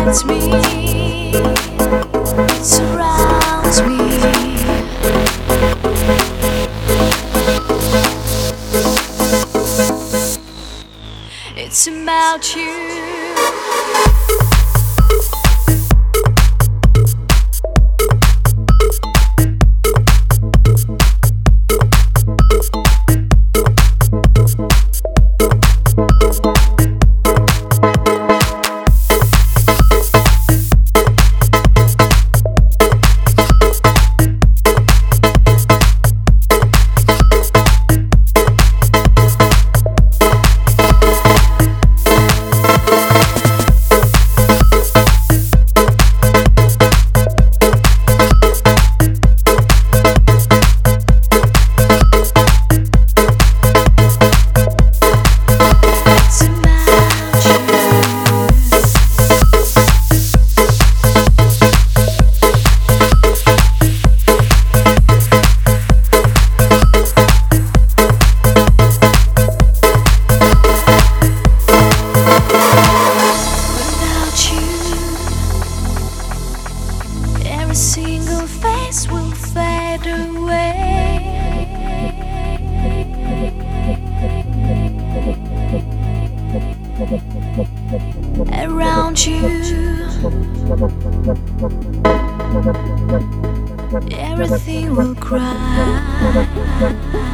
me, surrounds me. It's about you. Around you, everything will cry.